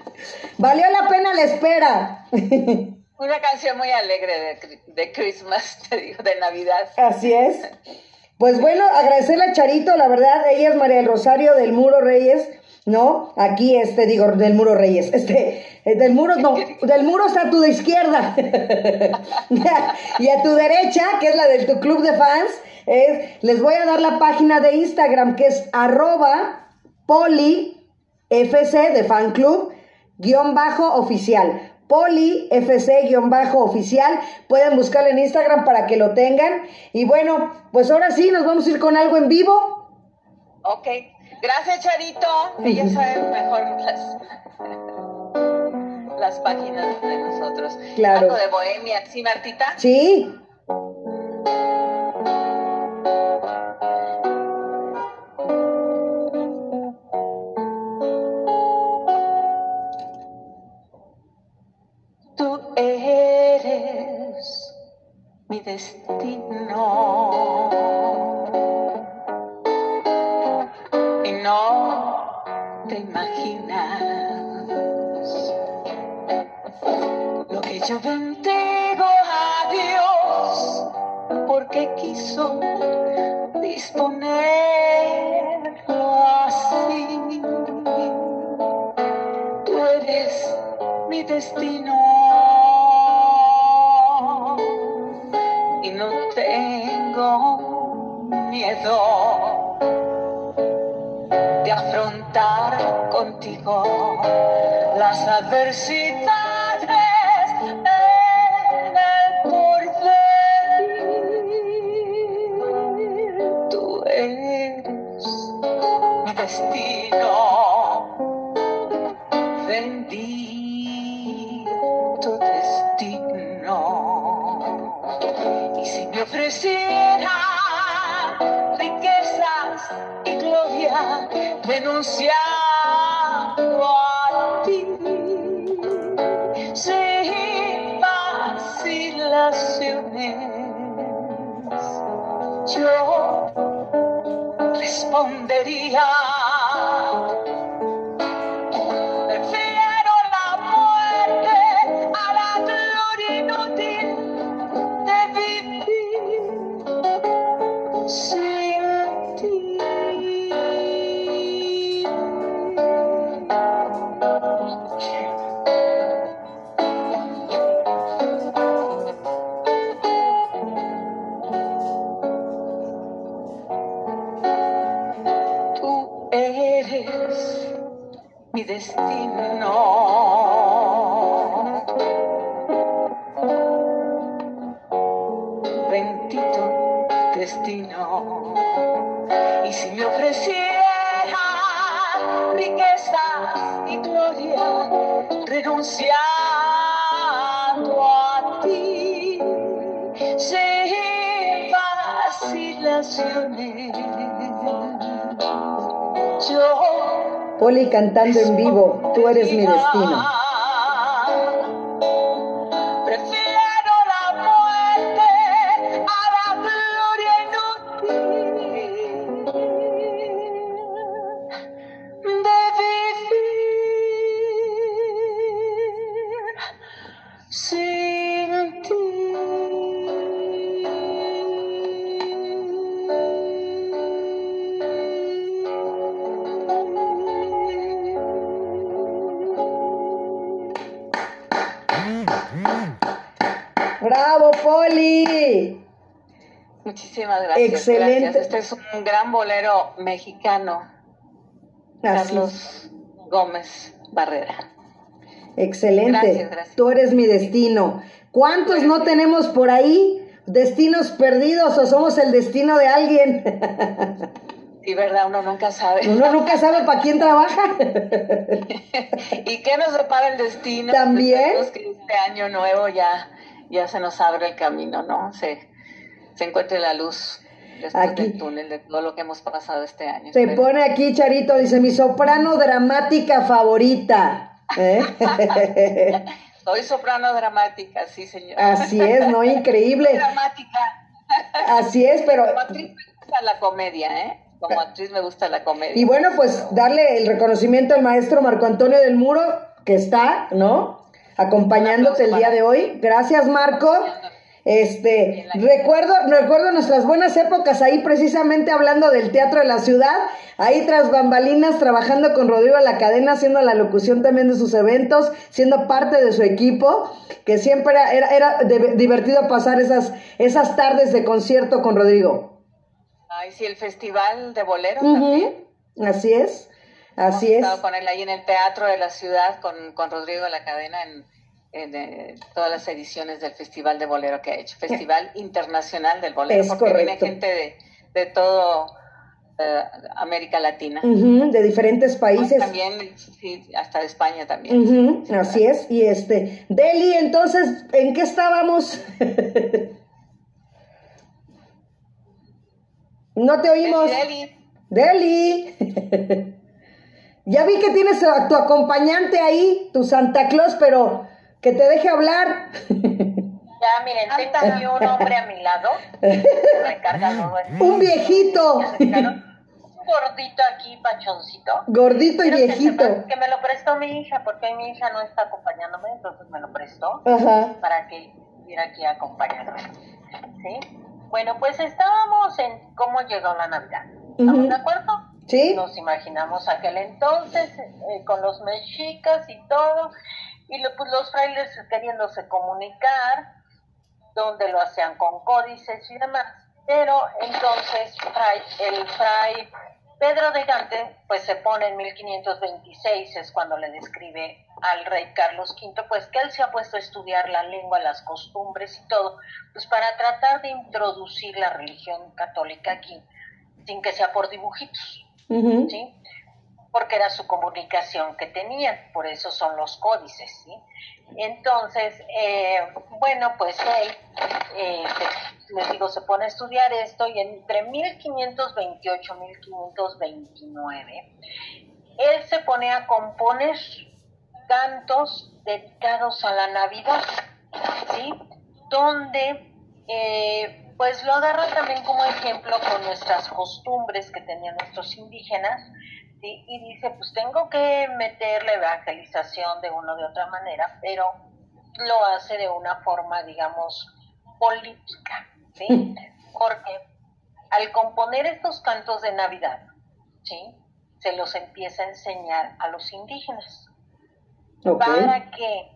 Valió la pena la espera. <laughs> Una canción muy alegre de, de Christmas, <laughs> te digo, de Navidad. Así es. Pues bueno, agradecerle a Charito, la verdad, ella es María del Rosario del Muro Reyes, ¿no? Aquí, este, digo, del Muro Reyes, este, eh, del muro, no, del muro está a tu izquierda. y a tu derecha, que es la de tu club de fans, es, les voy a dar la página de Instagram, que es arroba polifc de fan club, guion bajo oficial. Poli FC guion bajo oficial. Pueden buscarlo en Instagram para que lo tengan. Y bueno, pues ahora sí, nos vamos a ir con algo en vivo. Ok. Gracias, Charito. Ella sabe mejor las, <laughs> las páginas de nosotros. Claro. Algo de Bohemia. ¿Sí, Martita? Sí. Cantando en vivo, tú eres mi destino. Muchísimas gracias. Excelente. gracias. Este es un gran bolero mexicano, Así. Carlos Gómez Barrera. Excelente. Gracias, gracias. Tú eres mi destino. ¿Cuántos no tenemos por ahí? ¿Destinos perdidos o somos el destino de alguien? <laughs> Y verdad, uno nunca sabe. Uno nunca sabe para quién trabaja. <laughs> ¿Y qué nos depara el destino? También. Esperemos que este año nuevo ya, ya se nos abre el camino, ¿no? Se, se encuentre la luz después Aquí. del túnel de todo lo que hemos pasado este año. Espero. pone aquí, Charito, dice, mi soprano dramática favorita. ¿Eh? <laughs> Soy soprano dramática, sí, señor. Así es, ¿no? <laughs> Increíble. dramática. Así es, pero... Como actriz me gusta la comedia, ¿eh? Como actriz me gusta la comedia. Y bueno, pues darle el reconocimiento al maestro Marco Antonio del Muro, que está, ¿no? Acompañándote el día de hoy. Gracias, Marco. Este, recuerdo, recuerdo nuestras buenas épocas ahí precisamente hablando del teatro de la ciudad, ahí tras bambalinas trabajando con Rodrigo la cadena, haciendo la locución también de sus eventos, siendo parte de su equipo, que siempre era, era, era de- divertido pasar esas, esas tardes de concierto con Rodrigo. Ay, sí, el festival de bolero Ujú, también. Así es, así Hemos es. estado con él ahí en el Teatro de la Ciudad, con, con Rodrigo la Cadena, en, en, eh, todas las ediciones del Festival de Bolero que ha hecho. Festival Internacional del Bolero, Es porque viene gente de, de todo eh, América Latina. De diferentes países. También, sí, hasta de España también. Así es. Y este, Deli, entonces, ¿en qué estábamos? <laughs> no te oímos. Deli, Deli. <laughs> ya vi que tienes a tu acompañante ahí, tu Santa Claus, pero que te deje hablar. Ya, miren, tengo aquí un hombre a mi lado, recargado. Un viejito, Un gordito aquí, pachoncito. gordito y que viejito. Que me lo prestó mi hija, porque mi hija no está acompañándome, entonces me lo prestó Ajá. para que estuviera aquí acompañándome. ¿Sí? Bueno, pues estábamos en cómo llegó la Navidad. ¿Estamos de acuerdo? ¿Sí? Nos imaginamos aquel entonces eh, con los mexicas y todo, y lo- pues, los frailes queriéndose comunicar, donde lo hacían con códices y demás. Pero entonces fray- el fray Pedro de Gante pues se pone en 1526, es cuando le describe al rey Carlos V, pues que él se ha puesto a estudiar la lengua, las costumbres y todo, pues para tratar de introducir la religión católica aquí, sin que sea por dibujitos. ¿sí? Porque era su comunicación que tenían, por eso son los códices, ¿sí? Entonces, eh, bueno, pues él, eh, les digo, se pone a estudiar esto y entre 1528 y 1529, él se pone a componer cantos dedicados a la Navidad. Donde, eh, pues lo agarra también como ejemplo con nuestras costumbres que tenían nuestros indígenas, ¿sí? Y dice, pues tengo que meter la evangelización de una o de otra manera, pero lo hace de una forma, digamos, política, ¿sí? <laughs> Porque al componer estos cantos de Navidad, ¿sí? Se los empieza a enseñar a los indígenas para que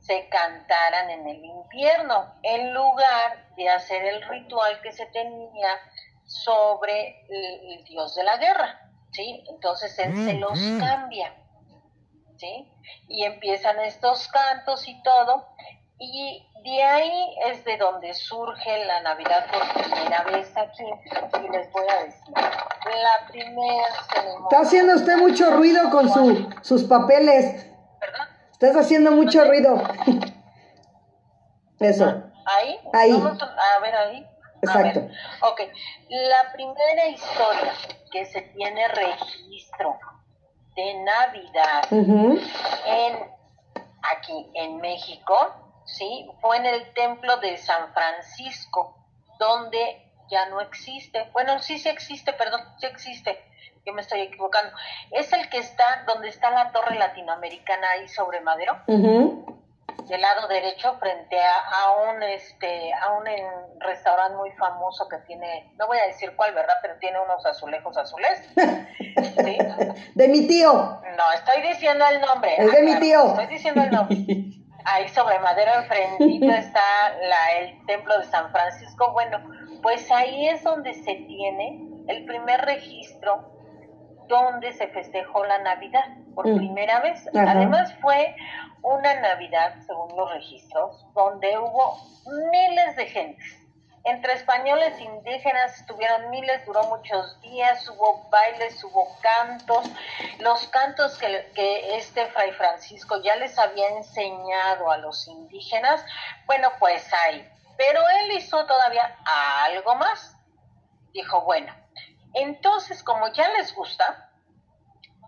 se cantaran en el invierno, en lugar de hacer el ritual que se tenía sobre el, el dios de la guerra, ¿sí? Entonces él se los cambia, ¿sí? Y empiezan estos cantos y todo, y de ahí es de donde surge la Navidad por primera vez aquí, y les voy a decir, la primera ceremonia... Está haciendo usted mucho ruido con su, sus papeles. ¿Perdón? Estás haciendo mucho ruido. <laughs> Eso. Ahí. Ahí. A ver ahí. Exacto. ver. Ok. La primera historia que se tiene registro de Navidad en aquí en México, sí, fue en el templo de San Francisco, donde ya no existe. Bueno, sí, sí existe, perdón, sí existe. Yo me estoy equivocando. Es el que está donde está la torre latinoamericana ahí sobre Madero. Del lado derecho frente a, a un este a un restaurante muy famoso que tiene no voy a decir cuál verdad pero tiene unos azulejos azules <laughs> ¿sí? De mi tío. no estoy diciendo el nombre Es de mi claro, tío. estoy diciendo el nombre ahí sobre madero enfrentito está la, el templo de San Francisco bueno pues ahí es donde se tiene el primer registro donde se festejó la Navidad por Mm. primera vez. Ajá. Además fue una Navidad, según los registros, donde hubo miles de gentes. Entre españoles e indígenas estuvieron miles, duró muchos días, hubo bailes, hubo cantos. Los cantos que, que este Fray Francisco ya les había enseñado a los indígenas, bueno, pues ahí. Pero él hizo todavía algo más. Dijo, bueno, entonces como ya les gusta,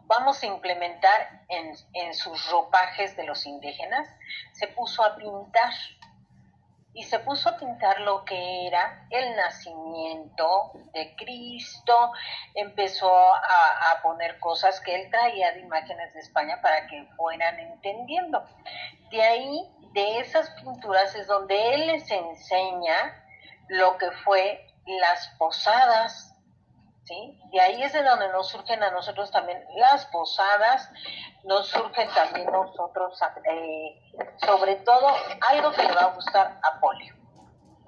vamos a implementar en, sus ropajes de los indígenas, se puso a pintar. Y se puso a pintar lo que era el nacimiento de Cristo, empezó a, a poner cosas que él traía de imágenes de España para que fueran entendiendo. De ahí de esas pinturas es donde él les enseña lo que fue las posadas, ¿sí? De ahí es de donde nos surgen a nosotros también las posadas, nos surgen también nosotros, eh, sobre todo, algo que le va a gustar a Polio,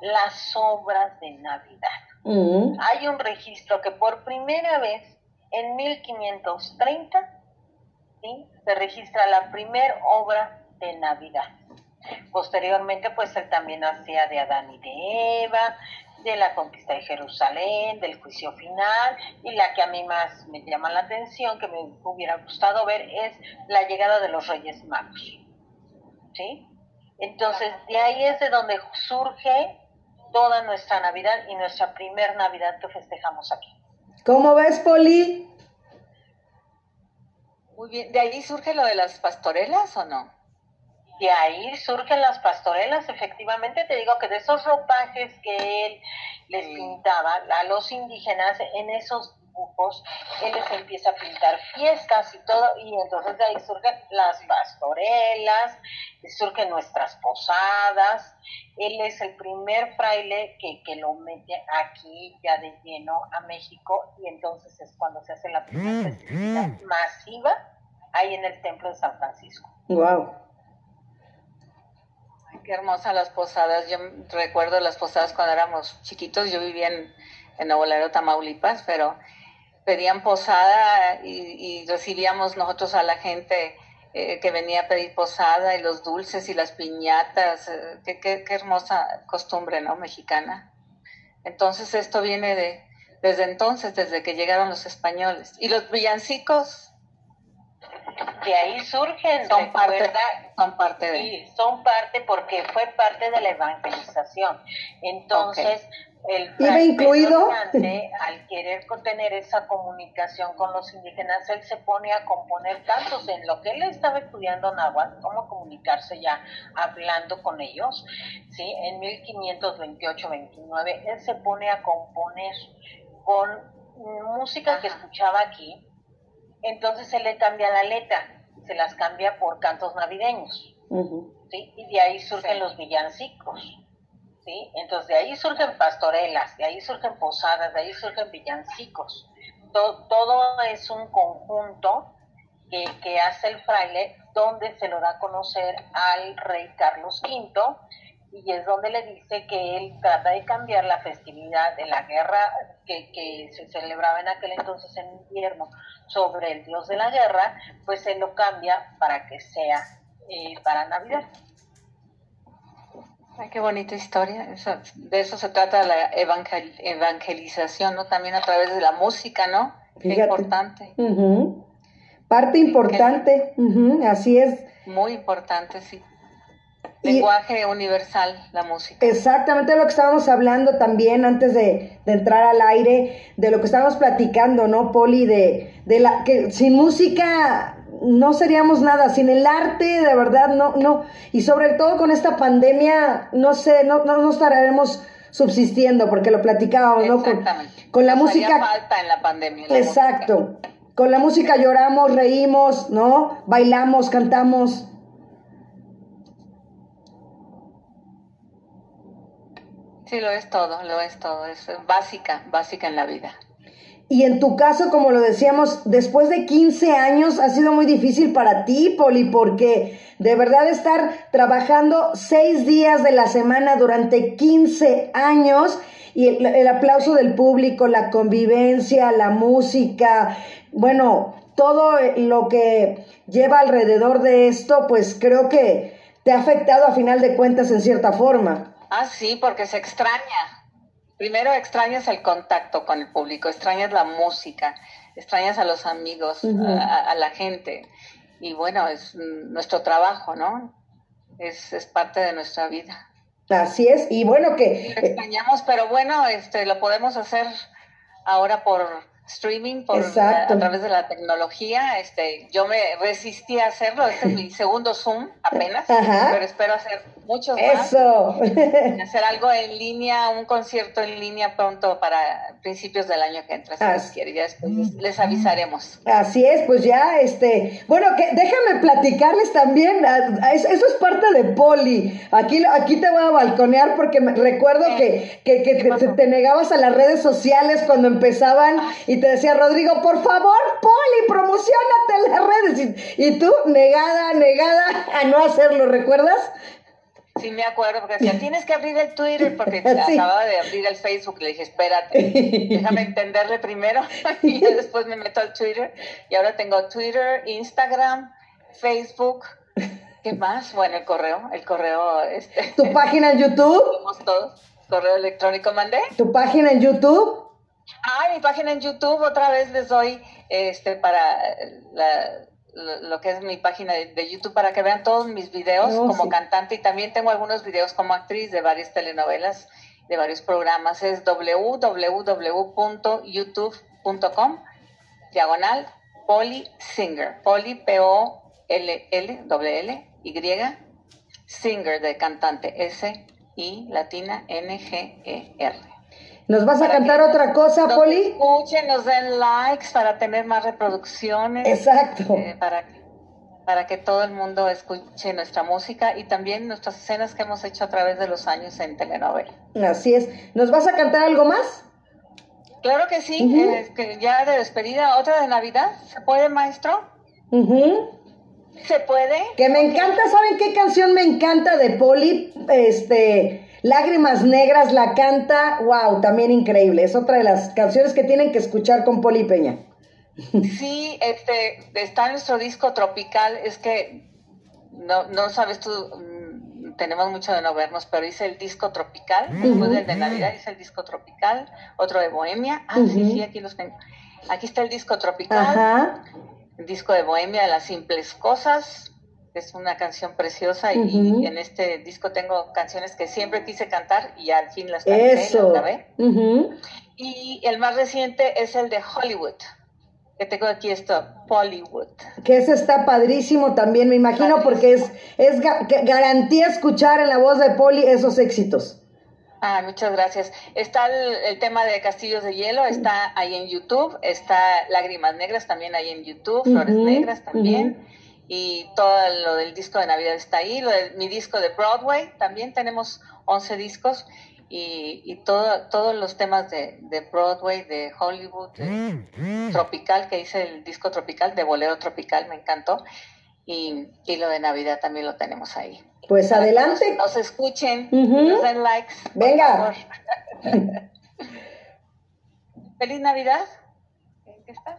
las obras de Navidad. Mm. Hay un registro que por primera vez en 1530 ¿sí? se registra la primera obra de Navidad. Posteriormente, pues él también hacía de Adán y de Eva, de la conquista de Jerusalén, del juicio final, y la que a mí más me llama la atención, que me hubiera gustado ver, es la llegada de los Reyes Magos. ¿Sí? Entonces, de ahí es de donde surge toda nuestra Navidad y nuestra primer Navidad que festejamos aquí. ¿Cómo ves, Poli? Muy bien. ¿De ahí surge lo de las pastorelas o no? De ahí surgen las pastorelas, efectivamente, te digo que de esos ropajes que él les Sí. pintaba a los indígenas en esos dibujos, él les empieza a pintar fiestas y todo, y entonces de ahí surgen las pastorelas, surgen nuestras posadas, él es el primer fraile que, que lo mete aquí ya de lleno a México, y entonces es cuando se hace la primera festividad masiva ahí en el templo de San Francisco. Wow. Qué hermosas las posadas. Yo recuerdo las posadas cuando éramos chiquitos. Yo vivía en, en Laredo, Tamaulipas, pero pedían posada y, y recibíamos nosotros a la gente eh, que venía a pedir posada y los dulces y las piñatas. eh, qué, qué- qué hermosa costumbre, ¿no? Mexicana. Entonces esto viene de desde entonces, desde que llegaron los españoles. Y los villancicos De ahí surgen, son parte, son parte de... Sí, son parte porque fue parte de la evangelización. Entonces, el ¿Iba incluido? Al querer tener esa comunicación con los indígenas, él se pone a componer tantos en lo que él estaba estudiando náhuatl, cómo comunicarse ya hablando con ellos, ¿sí? En 1528-29, él se pone a componer con música que escuchaba aquí, entonces él le cambia la letra, se las cambia por cantos navideños. ¿sí? Y de ahí surgen Sí. los villancicos, ¿sí? Entonces de ahí surgen pastorelas, de ahí surgen posadas, de ahí surgen villancicos. To- todo es un conjunto que, que hace el fraile donde se lo da a conocer al rey Carlos V y es donde le dice que él trata de cambiar la festividad de la guerra que, que se celebraba en aquel entonces en invierno sobre el dios de la guerra, pues él lo cambia para que sea eh, para Navidad. Ay, qué bonita historia. Eso- de eso se trata la evangel- evangelización, ¿no? También a través de la música, ¿no? Qué importante. Ujú. Parte importante, así es. Muy importante, sí. Y- Lenguaje universal, la música. Exactamente lo que estábamos hablando también antes de, de entrar al aire, de lo que estábamos platicando, ¿no, Poli? De, de la que sin música no seríamos nada, sin el arte, de verdad, no, no. Y sobre todo con esta pandemia, no sé, no, no, no estaremos subsistiendo, porque lo platicábamos, ¿no? Con, Exactamente. con la Nos música. falta en la pandemia. la Exacto. Con la música lloramos, reímos, ¿no? Bailamos, cantamos. Sí, lo es todo, lo es todo. Es básica, básica en la vida. Y en tu caso, como lo decíamos, después de 15 años ha sido muy difícil para ti, Poli, porque de verdad estar trabajando seis días de la semana durante 15 años y el, el aplauso del público, la convivencia, la música, bueno, todo lo que lleva alrededor de esto, pues creo que te ha afectado a final de cuentas en cierta forma. Ah, sí, porque se extraña. Primero extrañas el contacto con el público, extrañas la música, extrañas a los amigos, a, a la gente. Y bueno, es nuestro trabajo, ¿no? Es, es parte de nuestra vida. Así es, y bueno Lo que... eh, extrañamos, pero bueno, este, lo podemos hacer ahora por streaming por a través de la tecnología. Este, yo me resistí a hacerlo. Este es mi segundo Zoom apenas, Ajá. pero espero hacer muchos más. Eso. <laughs> Hacer algo en línea, un concierto en línea pronto para principios del año que entra, si Ah, Dios quiere. Ya después les- les avisaremos. Así es, pues ya, este, bueno, que déjame platicarles también, a- a- eso, es parte de Poli. Aquí, aquí te voy a balconear porque me, recuerdo que, que, que te, te- te negabas a las redes sociales cuando empezaban y te decía Rodrigo, por favor, Poli, promocionate en las redes. Y, y tú, negada, negada a no hacerlo, ¿recuerdas? Sí, me acuerdo, porque decía, <laughs> tienes que abrir el Twitter, porque <laughs> Sí. acababa de abrir el Facebook. Le dije, espérate, déjame <laughs> entenderle primero. y ya después me meto al Twitter. Y ahora tengo Twitter, Instagram, Facebook. ¿Qué más? Bueno, el correo, el correo, este, Tu página en YouTube, somos todos. Correo electrónico mandé. tu página en YouTube. Ah, mi página en YouTube, otra vez les doy este para la- lo, que es mi página de, YouTube para que vean todos mis videos Oh, como sí. cantante y también tengo algunos videos como actriz de varias telenovelas, de varios programas. Es www.youtube.com diagonal Polly Singer. Polly P-O-L-L, doble L, Y, Singer de cantante, S-I latina N-G-E-R. ¿Nos vas a cantar otra cosa, nos Poli? Escuchen, nos den likes para tener más reproducciones. Exacto. eh, para, para que todo el mundo escuche nuestra música y también nuestras escenas que hemos hecho a través de los años en telenovela. Así es. ¿Nos vas a cantar algo más? Claro que sí, eh, que ya de despedida, otra de Navidad. ¿Se puede, maestro? Ujú. ¿Se puede? Que me encanta, ¿saben qué canción me encanta de Poli? Este, Lágrimas Negras la canta, wow, también increíble. Es otra de las canciones que tienen que escuchar con Poli Peña. <laughs> Sí, este, está en nuestro disco tropical. Es que no, no sabes tú, mm, tenemos mucho de no vernos, pero hice el disco tropical. Después del de Navidad hice el disco tropical, otro de Bohemia. Ah, sí, sí, aquí los tengo. Aquí está el disco tropical, Ajá. el disco de Bohemia de las simples cosas. Es una canción preciosa y, en este disco tengo canciones que siempre quise cantar y al fin las canté, Eso. las grabé. Y el más reciente es el de Hollywood, que tengo aquí esto, Bollywood. Que ese está padrísimo también, me imagino, porque es, es ga- garantía escuchar en la voz de Poli esos éxitos. Ah, muchas gracias. Está el, el tema de Castillos de Hielo, está ahí en YouTube, está Lágrimas Negras también ahí en YouTube, Flores Negras también, y todo lo del disco de Navidad está ahí, lo de mi disco de Broadway, también tenemos 11 discos, y, y todo, todos los temas de, de Broadway, de Hollywood, de Tropical, que hice el disco Tropical, de Bolero Tropical, me encantó, y, y lo de Navidad también lo tenemos ahí. Pues Para que adelante. Nos, nos escuchen, nos den likes. por Venga. favor. <laughs> Feliz Navidad. ¿En qué está?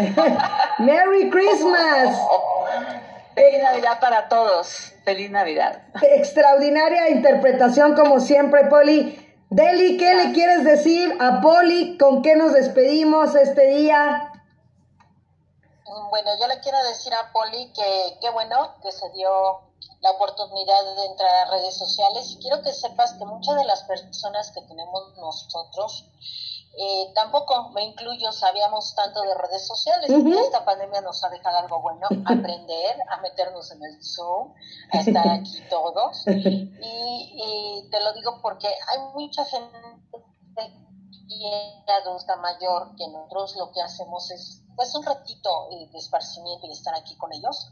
<laughs> Merry Christmas. Feliz Navidad para todos. Feliz Navidad. Extraordinaria interpretación como siempre, Poli. Deli, ¿qué le quieres decir a Poli? ¿Con qué nos despedimos este día? Bueno, yo le quiero decir a Poli que qué bueno que se dio la oportunidad de entrar a redes sociales y quiero que sepas que muchas de las personas que tenemos nosotros, eh, tampoco me incluyo, sabíamos tanto de redes sociales. y Esta pandemia nos ha dejado algo bueno, <laughs> aprender, a meternos en el Zoom, a estar aquí todos. <laughs> Y, y te lo digo porque hay mucha gente y adulta mayor que nosotros lo que hacemos es pues un ratito de esparcimiento y estar aquí con ellos